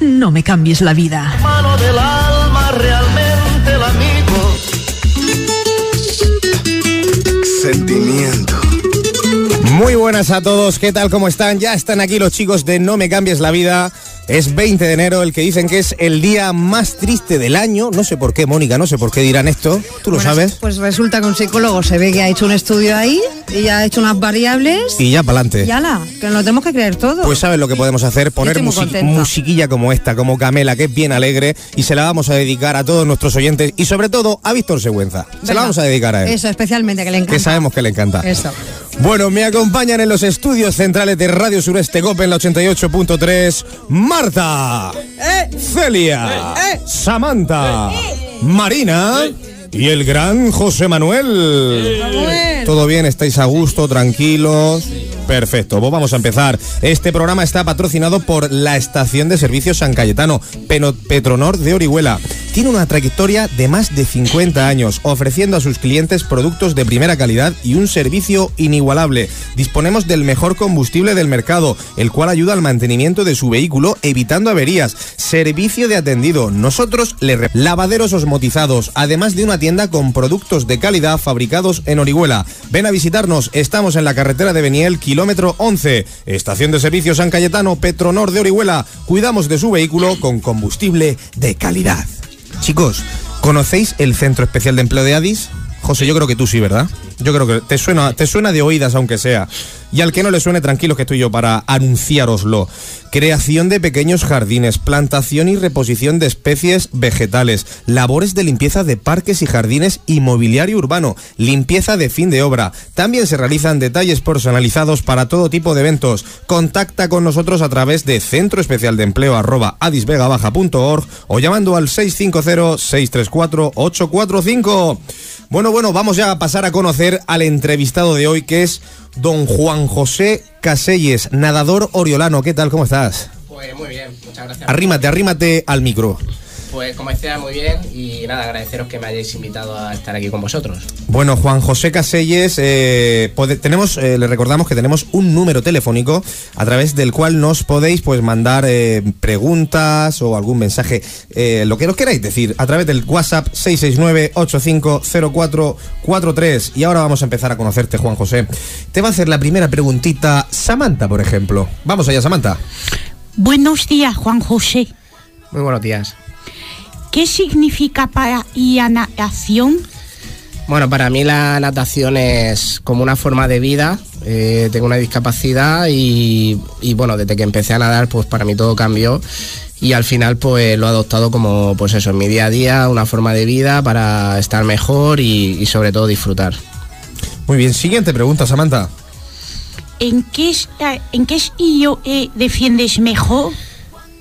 No me cambies la vida. Mano del alma, realmente el amigo. Sentimiento. Muy buenas a todos, ¿qué tal? ¿Cómo están? Ya están aquí los chicos de No me cambies la vida. Es 20 de enero, el que dicen que es el día más triste del año. No sé por qué, Mónica, no sé por qué dirán esto. ¿Tú lo Bueno, sabes? Pues resulta que un psicólogo se ve que ha hecho un estudio ahí y ya ha hecho unas variables. Y ya para adelante. Y ala, que nos tenemos que creer todo. Pues sabes lo que podemos hacer, poner musiquilla como esta, como Camela, que es bien alegre, y se la vamos a dedicar a todos nuestros oyentes y sobre todo a Víctor Següenza. Se la vamos a dedicar a él, Eso, especialmente, que le encanta. que sabemos que le encanta. Eso. Bueno, me acompañan en los estudios centrales de Radio Sureste Cope en la 88.3 Marta, Celia, Samantha, Marina y el gran José Manuel. ¿Todo bien? ¿Estáis a gusto? ¿Tranquilos? Perfecto, pues vamos a empezar. Este programa está patrocinado por la Estación de Servicios San Cayetano, Petronor de Orihuela. Tiene una trayectoria de más de 50 años, ofreciendo a sus clientes productos de primera calidad y un servicio inigualable. Disponemos del mejor combustible del mercado, el cual ayuda al mantenimiento de su vehículo, evitando averías. Servicio de atendido. Nosotros le lavaderos osmotizados, además de una tienda con productos de calidad fabricados en Orihuela. Ven a visitarnos, estamos en la carretera de Beniel, kilómetro 11. Estación de servicio San Cayetano, Petronor de Orihuela. Cuidamos de su vehículo con combustible de calidad. Chicos, ¿conocéis el Centro Especial de Empleo de Adis? José, yo creo que tú sí, ¿verdad? Yo creo que te suena, te suena de oídas, aunque sea. Y al que no le suene, tranquilos que estoy yo para anunciároslo. Creación de pequeños jardines, plantación y reposición de especies vegetales, labores de limpieza de parques y jardines y mobiliario urbano, limpieza de fin de obra. También se realizan detalles personalizados para todo tipo de eventos. Contacta con nosotros a través de centro especial de empleo adisvegabaja.org o llamando al 650-634-845. Bueno, bueno, vamos ya a pasar a conocer al entrevistado de hoy que es don Juan José Caselles, nadador oriolano. ¿Qué tal? ¿Cómo estás? Pues muy bien, muchas gracias. Arrímate, arrímate al micro. Pues como decía, muy bien y nada, agradeceros que me hayáis invitado a estar aquí con vosotros. Bueno, Juan José Caselles, eh, tenemos, eh, le recordamos que tenemos un número telefónico a través del cual nos podéis pues mandar eh, preguntas o algún mensaje, eh, lo que nos queráis decir, a través del WhatsApp 669-850443. Y ahora vamos a empezar a conocerte, Juan José. Te va a hacer la primera preguntita Samantha, por ejemplo. Vamos allá, Samantha. Buenos días, Juan José. Muy buenos días. ¿Qué significa para y a natación? Bueno, para mí la natación es como una forma de vida. Eh, tengo una discapacidad y, y, bueno, desde que empecé a nadar, pues para mí todo cambió. Y al final, pues lo he adoptado como, pues eso, en mi día a día, una forma de vida para estar mejor y, y sobre todo disfrutar. Muy bien, siguiente pregunta, Samantha. ¿En qué, en qué estilo eh, defiendes mejor?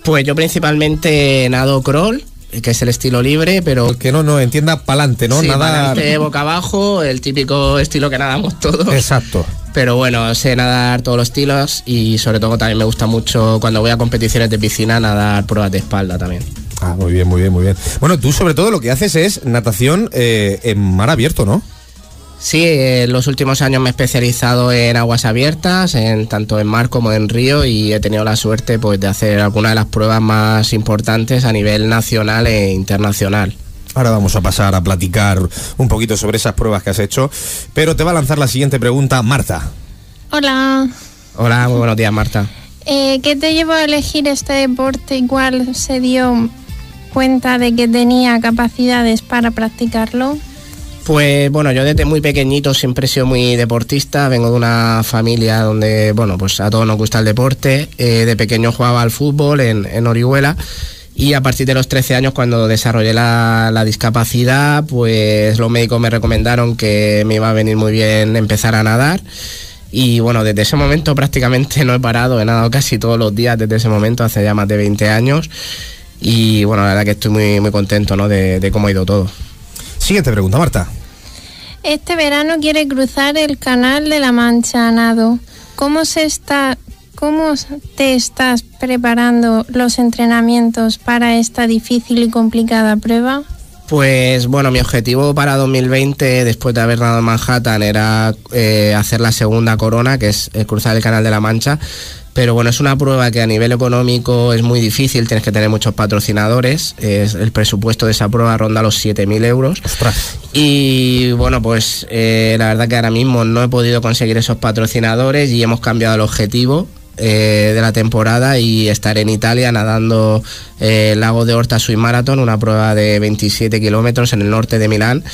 Pues yo principalmente nado crawl, que es el estilo libre, pero El que no, no entienda pa'lante, ¿no? Sí, Nada. pa'lante, boca abajo, el típico estilo que nadamos todos. Exacto. Pero bueno, sé nadar todos los estilos y sobre todo también me gusta mucho cuando voy a competiciones de piscina nadar pruebas de espalda también. Ah, muy bien, muy bien, muy bien. Bueno, tú sobre todo lo que haces es natación eh, en mar abierto, ¿no? Sí, en los últimos años me he especializado en aguas abiertas, en tanto en mar como en río y he tenido la suerte pues de hacer algunas de las pruebas más importantes a nivel nacional e internacional. Ahora vamos a pasar a platicar un poquito sobre esas pruebas que has hecho, pero te va a lanzar la siguiente pregunta, Marta. Hola, Hola, muy buenos días Marta. eh, ¿qué te llevó a elegir este deporte? Igual se dio cuenta de que tenía capacidades para practicarlo. Pues bueno, yo desde muy pequeñito siempre he sido muy deportista, vengo de una familia donde, bueno, pues a todos nos gusta el deporte. Eh, de pequeño jugaba al fútbol en, en Orihuela y a partir de los 13 años cuando desarrollé la, discapacidad, pues los médicos me recomendaron que me iba a venir muy bien empezar a nadar. Y bueno, desde ese momento prácticamente no he parado, he nadado casi todos los días desde ese momento, hace ya más de 20 años. Y bueno, la verdad que estoy muy, muy contento ¿no? de cómo ha ido todo. Siguiente pregunta, Marta. Este verano quiere cruzar el canal de la Mancha nado. ¿Cómo se está, cómo te estás preparando los entrenamientos para esta difícil y complicada prueba? Pues bueno, mi objetivo para 2020, después de haber nadado en Manhattan, era eh, hacer la segunda corona, que es eh, cruzar el Canal de la Mancha. Pero bueno, es una prueba que a nivel económico es muy difícil, tienes que tener muchos patrocinadores. Es- el presupuesto de esa prueba ronda los 7.000 euros. Y bueno, pues eh, la verdad que ahora mismo no he podido conseguir esos patrocinadores y hemos cambiado el objetivo eh, de la temporada y estar en Italia nadando eh, el lago de Horta Swim Marathon, una prueba de 27 kilómetros en el norte de Milán.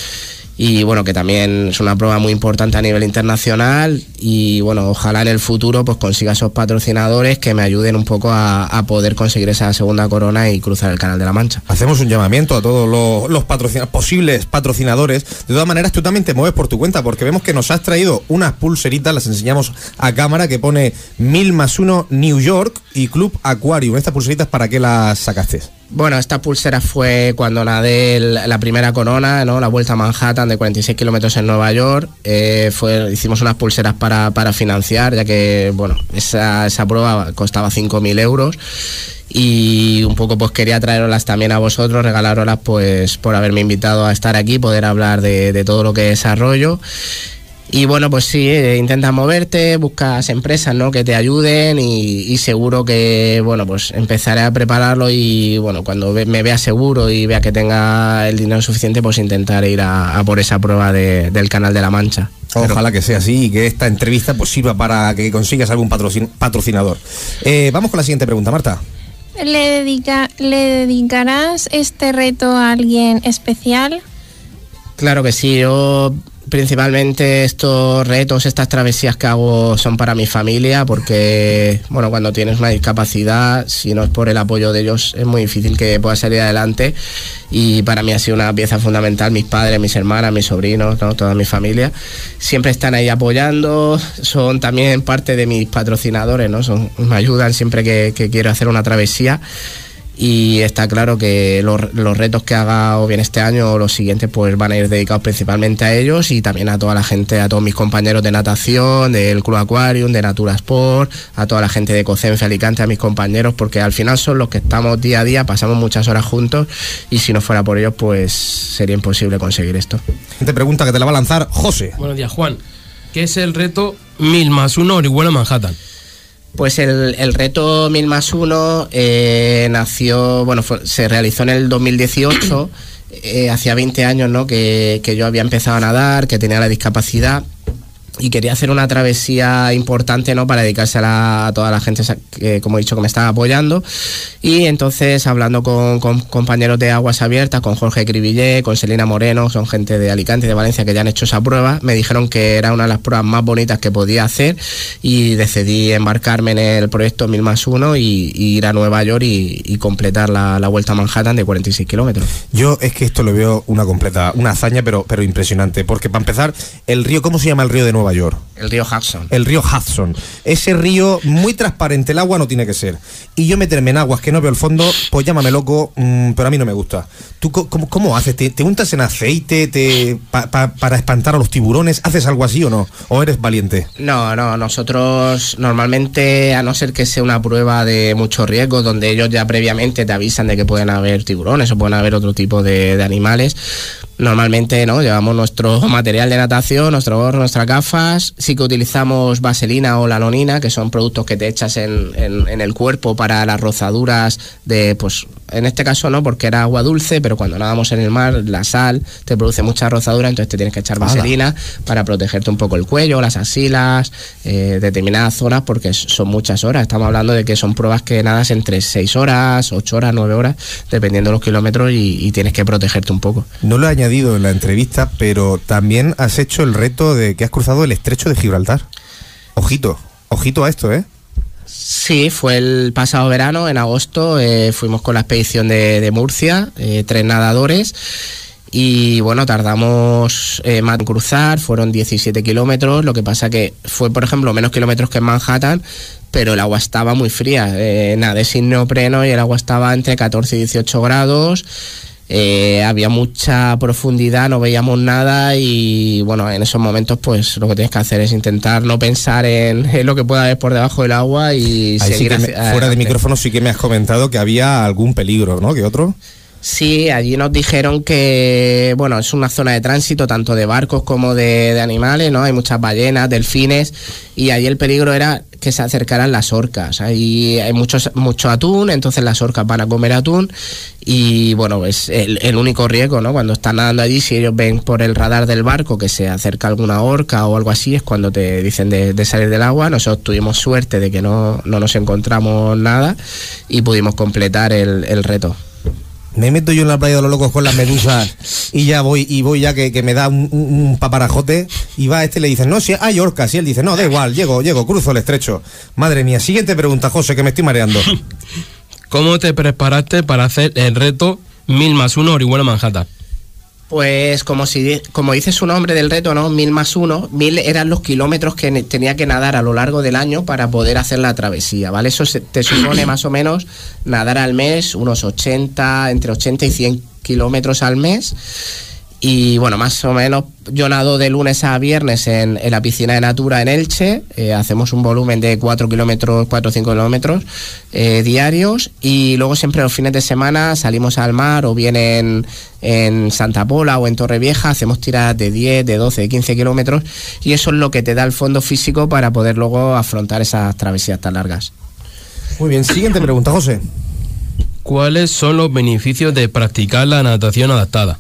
Y bueno, que también es una prueba muy importante a nivel internacional y bueno, ojalá en el futuro pues consiga esos patrocinadores que me ayuden un poco a, a poder conseguir esa segunda corona y cruzar el Canal de la Mancha. Hacemos un llamamiento a todos los, los posibles patrocinadores. De todas maneras, tú también te mueves por tu cuenta, porque vemos que nos has traído unas pulseritas, las enseñamos a cámara, que pone mil más uno New York y Club Aquarium. ¿Estas pulseritas para qué las sacaste? Bueno, esta pulsera fue cuando nadé la primera corona, ¿no? la vuelta a Manhattan de 46 kilómetros en Nueva York. Eh, hicimos unas pulseras para, para financiar, ya que bueno, esa, esa prueba costaba 5.000 euros. Y un poco pues quería traeroslas también a vosotros, regalároslas pues por haberme invitado a estar aquí, poder hablar de, de todo lo que desarrollo. Y bueno, pues sí, eh, intentas moverte, buscas empresas ¿no? que te ayuden y, y seguro que, bueno, pues empezaré a prepararlo y, bueno, cuando ve- me vea seguro y vea que tenga el dinero suficiente, pues intentaré ir a, a por esa prueba de- del Canal de la Mancha. Ojalá que sea así y que esta entrevista pues sirva para que consigas algún patrocin- patrocinador. Eh, vamos con la siguiente pregunta, Marta. ¿Le, dedica, ¿Le dedicarás este reto a alguien especial? Claro que sí, yo principalmente estos retos, estas travesías que hago son para mi familia porque, bueno, cuando tienes una discapacidad, si no es por el apoyo de ellos, es muy difícil que puedas salir adelante y para mí ha sido una pieza fundamental, mis padres, mis hermanas, mis sobrinos, ¿no? toda mi familia, siempre están ahí apoyando, son también parte de mis patrocinadores, ¿no? Son, me ayudan siempre que, que quiero hacer una travesía y está claro que los, los retos que haga o bien este año o los siguientes pues van a ir dedicados principalmente a ellos y también a toda la gente, a todos mis compañeros de natación, del Club Aquarium, de Natura Sport, a toda la gente de Cocenfe Alicante, a mis compañeros, porque al final son los que estamos día a día, pasamos muchas horas juntos y si no fuera por ellos pues sería imposible conseguir esto. Te pregunta que te la va a lanzar José. Buenos días, Juan. ¿Qué es el reto 1000 más 1 Orihuela Manhattan? Pues el, el reto 1000 más 1 eh, nació, bueno, se realizó en el 2018, eh, hacía 20 años ¿no? que, que yo había empezado a nadar, que tenía la discapacidad y quería hacer una travesía importante no para dedicársela a toda la gente que como he dicho que me estaba apoyando. Y entonces hablando con, compañeros de aguas abiertas con Jorge Cribillé con Selina Moreno son gente de Alicante de Valencia que ya han hecho esa prueba me dijeron que era una de las pruebas más bonitas que podía hacer y decidí embarcarme en el proyecto 1000 más 1 y, ir a Nueva York y, completar la, la vuelta a Manhattan de 46 kilómetros. Yo es que esto lo veo una completa, una hazaña, pero, pero impresionante. Porque para empezar, el río, ¿cómo se llama el río de Nueva York? el río Hudson El río Hudson. Ese río muy transparente, el agua no tiene que ser. Y yo meterme en aguas que no veo el fondo, pues llámame loco, mm, pero a mí no me gusta. ¿Tú cómo, cómo haces? ¿Te, te untas en aceite te, pa- pa- para espantar a los tiburones? ¿Haces algo así o no? ¿O eres valiente? No, no, nosotros normalmente, a no ser que sea una prueba de mucho riesgo, donde ellos ya previamente te avisan de que pueden haber tiburones o pueden haber otro tipo de, de animales, normalmente no, llevamos nuestro material de natación, nuestro gorro, nuestras gafas, sí que utilizamos vaselina o lanonina, que son productos que te echas en, en- en el cuerpo para las rozaduras de, pues, en este caso no, porque era agua dulce, pero cuando nadamos en el mar, la sal te produce mucha rozadura, entonces te tienes que echar vaselina para protegerte un poco el cuello, las axilas, eh, determinadas zonas, porque son muchas horas. Estamos hablando de que son pruebas que nadas entre 6 horas, 8 horas, 9 horas, dependiendo de los kilómetros, y, y tienes que protegerte un poco. No lo he añadido en la entrevista, pero también has hecho el reto de que has cruzado el estrecho de Gibraltar. Ojito, ojito a esto, ¿eh? Sí, fue el pasado verano, en agosto, eh, fuimos con la expedición de, de Murcia, eh, tres nadadores. Y bueno, tardamos eh, más en cruzar, fueron 17 kilómetros, lo que pasa que fue, por ejemplo, menos kilómetros que en Manhattan, pero el agua estaba muy fría. Eh, nadé sin neopreno y el agua estaba entre 14 y 18 grados. Eh, había mucha profundidad, no veíamos nada y bueno, en esos momentos pues lo que tienes que hacer es intentar no pensar en, en lo que pueda haber por debajo del agua y Ahí sí seguir que me- hacia- fuera de micrófono sí que me has comentado que había algún peligro, ¿no? ¿Que otro? Sí, allí nos dijeron que, bueno, es una zona de tránsito tanto de barcos como de, animales, ¿no? Hay muchas ballenas, delfines, y allí el peligro era que se acercaran las orcas. Ahí hay muchos, mucho atún, entonces las orcas van a comer atún, y bueno, es el, el único riesgo, ¿no? Cuando están nadando allí, si ellos ven por el radar del barco que se acerca alguna orca o algo así, es cuando te dicen de, de salir del agua. Nosotros tuvimos suerte de que no, no nos encontramos nada y pudimos completar el, el reto. Me meto yo en la playa de los locos con las medusas y ya voy, y voy ya que, me da un, paparajote y va este y le dice, no, si hay orcas, y él dice, no, da igual, llego, llego, cruzo el estrecho. Madre mía, siguiente pregunta, José, que me estoy mareando. ¿Cómo te preparaste para hacer el reto 1000 más 1 Orihuela Manhattan? Pues como si como dice su nombre del reto, ¿no? Mil más uno, mil eran los kilómetros que tenía que nadar a lo largo del año para poder hacer la travesía, ¿vale? Eso se- te supone más o menos nadar al mes unos 80, entre 80 y 100 kilómetros al mes. Y bueno, más o menos yo nado de lunes a viernes en, en la piscina de Natura en Elche. eh, hacemos un volumen de 4 kilómetros, 4 o 5 kilómetros eh, diarios. Y luego siempre los fines de semana salimos al mar o bien en, en Santa Pola o en Torrevieja. Hacemos tiradas de 10, de 12, de 15 kilómetros. Y eso es lo que te da el fondo físico para poder luego afrontar esas travesías tan largas. Muy bien, siguiente pregunta, José. ¿Cuáles son los beneficios de practicar la natación adaptada?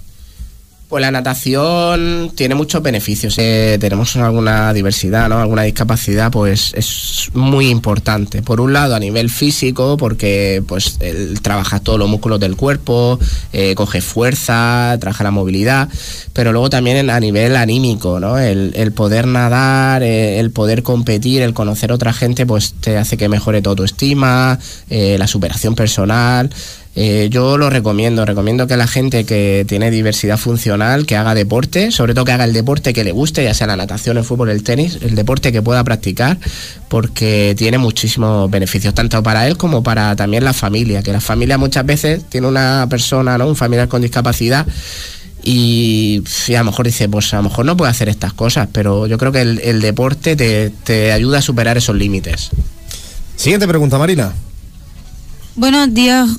Pues la natación tiene muchos beneficios. Eh, tenemos alguna diversidad, ¿no? Alguna discapacidad, pues es muy importante. Por un lado, a nivel físico, porque pues trabaja todos los músculos del cuerpo, eh, coge fuerza, trabaja la movilidad, pero luego también a nivel anímico, ¿no? El, el poder nadar, eh, el poder competir, el conocer a otra gente, pues te hace que mejore tu autoestima, eh, la superación personal. Eh, yo lo recomiendo, recomiendo que la gente que tiene diversidad funcional, que haga deporte, sobre todo que haga el deporte que le guste, ya sea la natación, el fútbol, el tenis, el deporte que pueda practicar, porque tiene muchísimos beneficios, tanto para él como para también la familia, que la familia muchas veces tiene una persona, ¿no? un familiar con discapacidad, y, a lo mejor dice, pues a lo mejor no puede hacer estas cosas, pero yo creo que el, el deporte te, te ayuda a superar esos límites. Siguiente pregunta, Marina. Buenos días,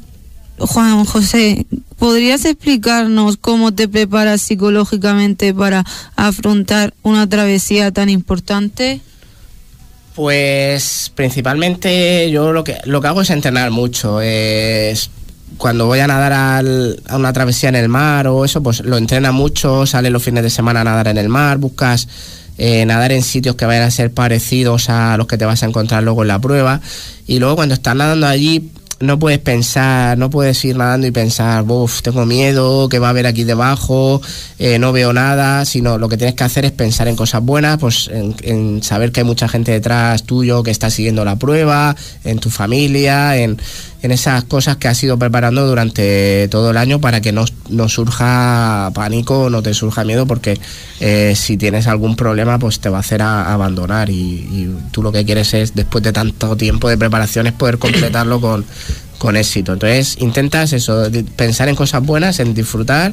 Juan José. ¿Podrías explicarnos cómo te preparas psicológicamente para afrontar una travesía tan importante? Pues principalmente yo lo que, lo que hago es entrenar mucho. Es, cuando voy a nadar a una travesía en el mar o eso, pues lo entrena mucho, sales los fines de semana a nadar en el mar, buscas eh, nadar en sitios que vayan a ser parecidos a los que te vas a encontrar luego en la prueba. Y luego cuando estás nadando allí, no puedes pensar, no puedes ir nadando y pensar, uff, tengo miedo, ¿qué va a haber aquí debajo? Eh, no veo nada, sino lo que tienes que hacer es pensar en cosas buenas, pues en, en saber que hay mucha gente detrás tuyo que está siguiendo la prueba, en tu familia, en, en esas cosas que has ido preparando durante todo el año para que no, no surja pánico, no te surja miedo, porque eh, si tienes algún problema, pues te va a hacer a- abandonar. Y, y tú lo que quieres es, después de tanto tiempo de preparación, es poder completarlo con, con éxito. Entonces intentas eso, pensar en cosas buenas, en disfrutar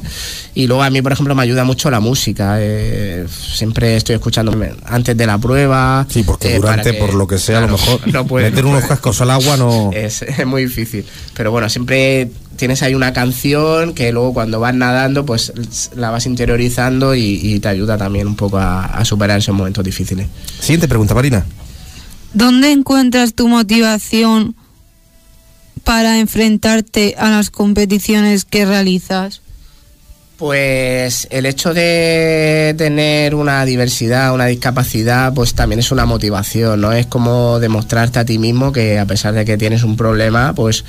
y luego a mí, por ejemplo, me ayuda mucho la música. eh, siempre estoy escuchando antes de la prueba. Sí, porque eh, durante, que- por lo que sea, a lo mejor no puedes- meter no unos cascos al agua no... Es, es muy difícil. Pero bueno, siempre tienes ahí una canción que luego cuando vas nadando, pues la vas interiorizando y, y te ayuda también un poco a, a superar esos momentos difíciles. Siguiente pregunta, Marina. ¿Dónde encuentras tu motivación para enfrentarte a las competiciones que realizas? Pues el hecho de tener una diversidad, una discapacidad, pues también es una motivación, ¿no? Es como demostrarte a ti mismo que a pesar de que tienes un problema, pues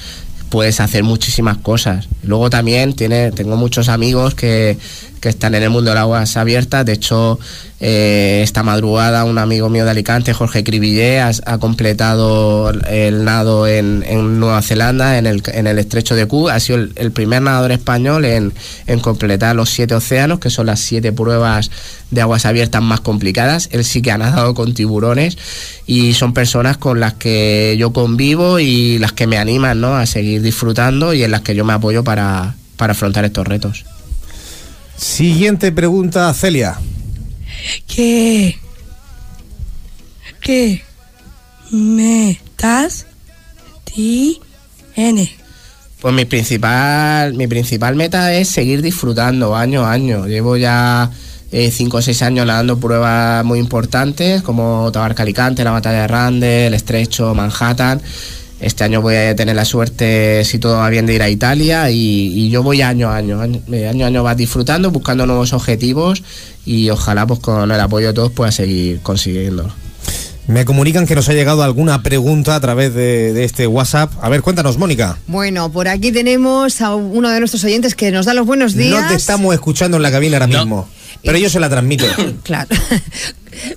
puedes hacer muchísimas cosas. Luego también tiene, tengo muchos amigos que, que están en el mundo de las aguas abiertas. De hecho, eh, esta madrugada un amigo mío de Alicante, Jorge Cribillé, ha, completado el nado en, Nueva Zelanda, en el, estrecho de Cook. Ha sido el, primer nadador español en, en completar los siete océanos, que son las siete pruebas de aguas abiertas más complicadas. Él sí que ha nadado con tiburones y son personas con las que yo convivo y las que me animan ¿no? a seguir disfrutando y en las que yo me apoyo para, para afrontar estos retos. Siguiente pregunta, Celia. ¿Qué? ¿Qué? Metas tiene Pues mi principal, mi principal meta es seguir disfrutando año a año. Llevo ya 5 o 6 años nadando pruebas muy importantes como Tabarca Alicante, la Batalla de Rande, el Estrecho, Manhattan. Este año voy a tener la suerte, si todo va bien, de ir a Italia y, y yo voy año a año, año, año a año vas disfrutando, buscando nuevos objetivos y ojalá pues con el apoyo de todos pueda seguir consiguiéndolo. Me comunican que nos ha llegado alguna pregunta a través de, de, este WhatsApp. A ver, cuéntanos, Mónica. Bueno, por aquí tenemos a uno de nuestros oyentes que nos da los buenos días. No te estamos escuchando en la cabina ahora no. mismo, pero yo se la transmito. claro.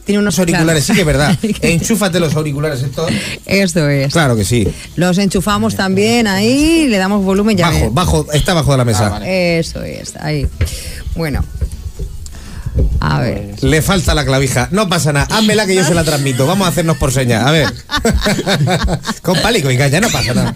Tiene unos auriculares, claro. sí que es verdad. Enchúfate los auriculares estos. Esto es. Claro que sí. Los enchufamos también ahí, le damos volumen ya. Bajo, ves. bajo, está bajo de la mesa. Ah, vale. Eso es, ahí. Bueno, a ver. Le falta la clavija. No pasa nada. Házmela que yo se la transmito. Vamos a hacernos por señas. A ver. Con pálico y caña, no pasa nada.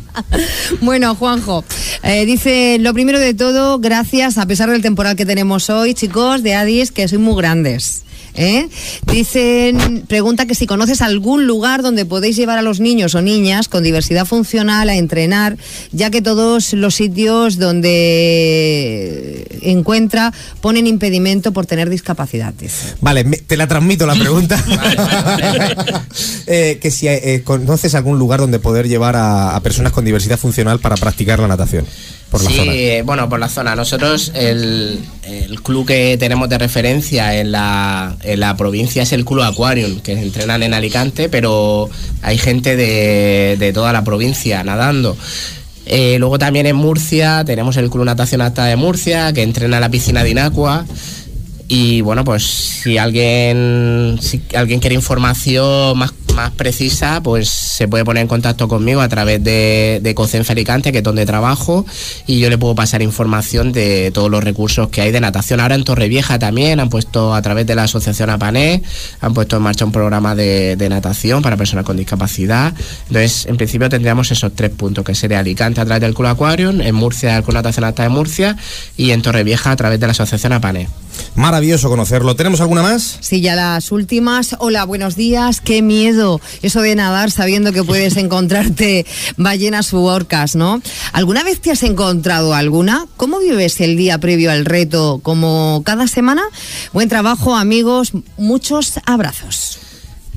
Bueno, Juanjo, eh, dice, lo primero de todo, gracias, a pesar del temporal que tenemos hoy, chicos, de Adis, que sois muy grandes. ¿Eh? Dicen, pregunta que si conoces algún lugar donde podéis llevar a los niños o niñas con diversidad funcional a entrenar, ya que todos los sitios donde encuentra ponen impedimento por tener discapacidad. Dice. Vale, me, te la transmito la pregunta. eh, que si eh, conoces algún lugar donde poder llevar a, a personas con diversidad funcional para practicar la natación. Por la sí, zona. bueno, por la zona. Nosotros, el, el, club que tenemos de referencia en la, en la provincia es el Club Aquarium, que entrenan en Alicante, pero hay gente de, de toda la provincia nadando. Eh, luego también en Murcia tenemos el Club Natación Alta de Murcia, que entrena en la piscina de Inacua. Y bueno, pues si alguien, si alguien quiere información más, más precisa, pues se puede poner en contacto conmigo a través de, de Alicante, que es donde trabajo, y yo le puedo pasar información de todos los recursos que hay de natación. Ahora en Torrevieja también han puesto a través de la asociación APANE, han puesto en marcha un programa de, de natación para personas con discapacidad. Entonces, en principio tendríamos esos tres puntos, que sería Alicante a través del Club Aquarium, en Murcia el Club Natación Alta de Murcia y en Torrevieja a través de la asociación APANE. Maravilloso conocerlo. ¿Tenemos alguna más? Sí, ya las últimas. Hola, buenos días. Qué miedo eso de nadar sabiendo que puedes encontrarte ballenas u orcas, ¿no? ¿Alguna vez te has encontrado alguna? ¿Cómo vives el día previo al reto? ¿Como cada semana? Buen trabajo, amigos. Muchos abrazos.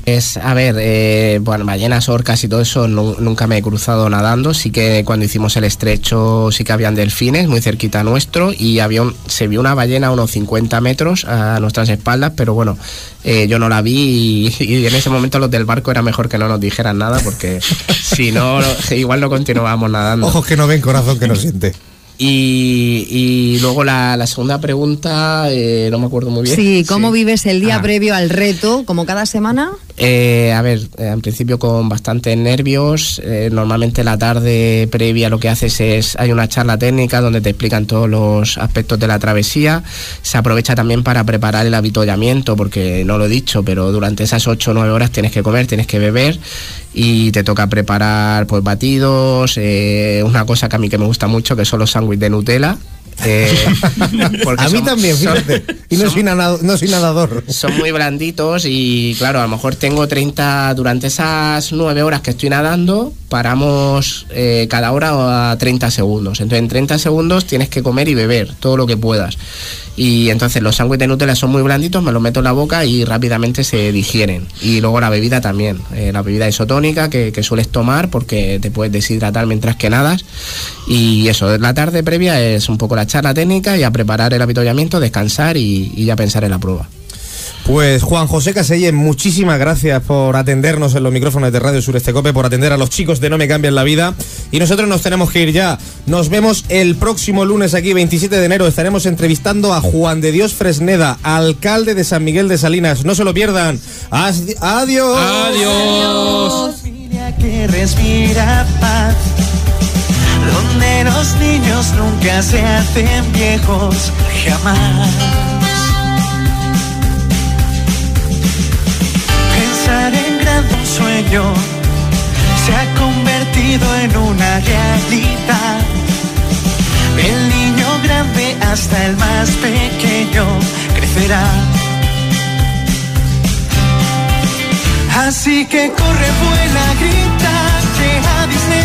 Es, a ver, eh, bueno, ballenas, orcas y todo eso no, nunca me he cruzado nadando. Sí que cuando hicimos el estrecho sí que habían delfines muy cerquita nuestro y había un, se vio una ballena a unos 50 metros a nuestras espaldas, pero bueno, eh, yo no la vi y, y, en ese momento los del barco era mejor que no nos dijeran nada porque si no, igual no continuábamos nadando. Ojos que no ven, corazón que no siente. Y, y, luego la, la segunda pregunta, eh, no me acuerdo muy bien. Sí, ¿cómo sí. vives el día ah. previo al reto, como cada semana? Eh, a ver, en principio con bastantes nervios. Eh, normalmente la tarde previa lo que haces es, hay una charla técnica donde te explican todos los aspectos de la travesía. Se aprovecha también para preparar el avituallamiento, porque no lo he dicho, pero durante esas 8 o 9 horas tienes que comer, tienes que beber y te toca preparar pues batidos, eh, una cosa que a mí que me gusta mucho, que son los sándwiches de Nutella. Eh, a mí son, también, fíjate. Son, y no, son, soy nadador, no soy nadador. Son muy blanditos y claro, a lo mejor tengo 30, durante esas 9 horas que estoy nadando, paramos eh, cada hora a 30 segundos. Entonces en 30 segundos tienes que comer y beber todo lo que puedas. Y entonces los sándwiches de Nutella son muy blanditos, me los meto en la boca y rápidamente se digieren. Y luego la bebida también, eh, la bebida isotónica que, sueles tomar porque te puedes deshidratar mientras que nadas. Y eso, la tarde previa es un poco la charla técnica y a preparar el avituallamiento, descansar y ya pensar en la prueba. Pues Juan José Caselle, muchísimas gracias por atendernos en los micrófonos de Radio Sureste Cope, por atender a los chicos de No Me Cambian la Vida. Y nosotros nos tenemos que ir ya. Nos vemos el próximo lunes aquí, 27 de enero. Estaremos entrevistando a Juan de Dios Fresneda, alcalde de San Miguel de Salinas. No se lo pierdan. Adiós. Adiós. Que respira paz, donde los niños nunca se hacen viejos, jamás. Sueño se ha convertido en una realidad. El niño grande hasta el más pequeño crecerá. Así que corre, vuela, grita, que Addis necesita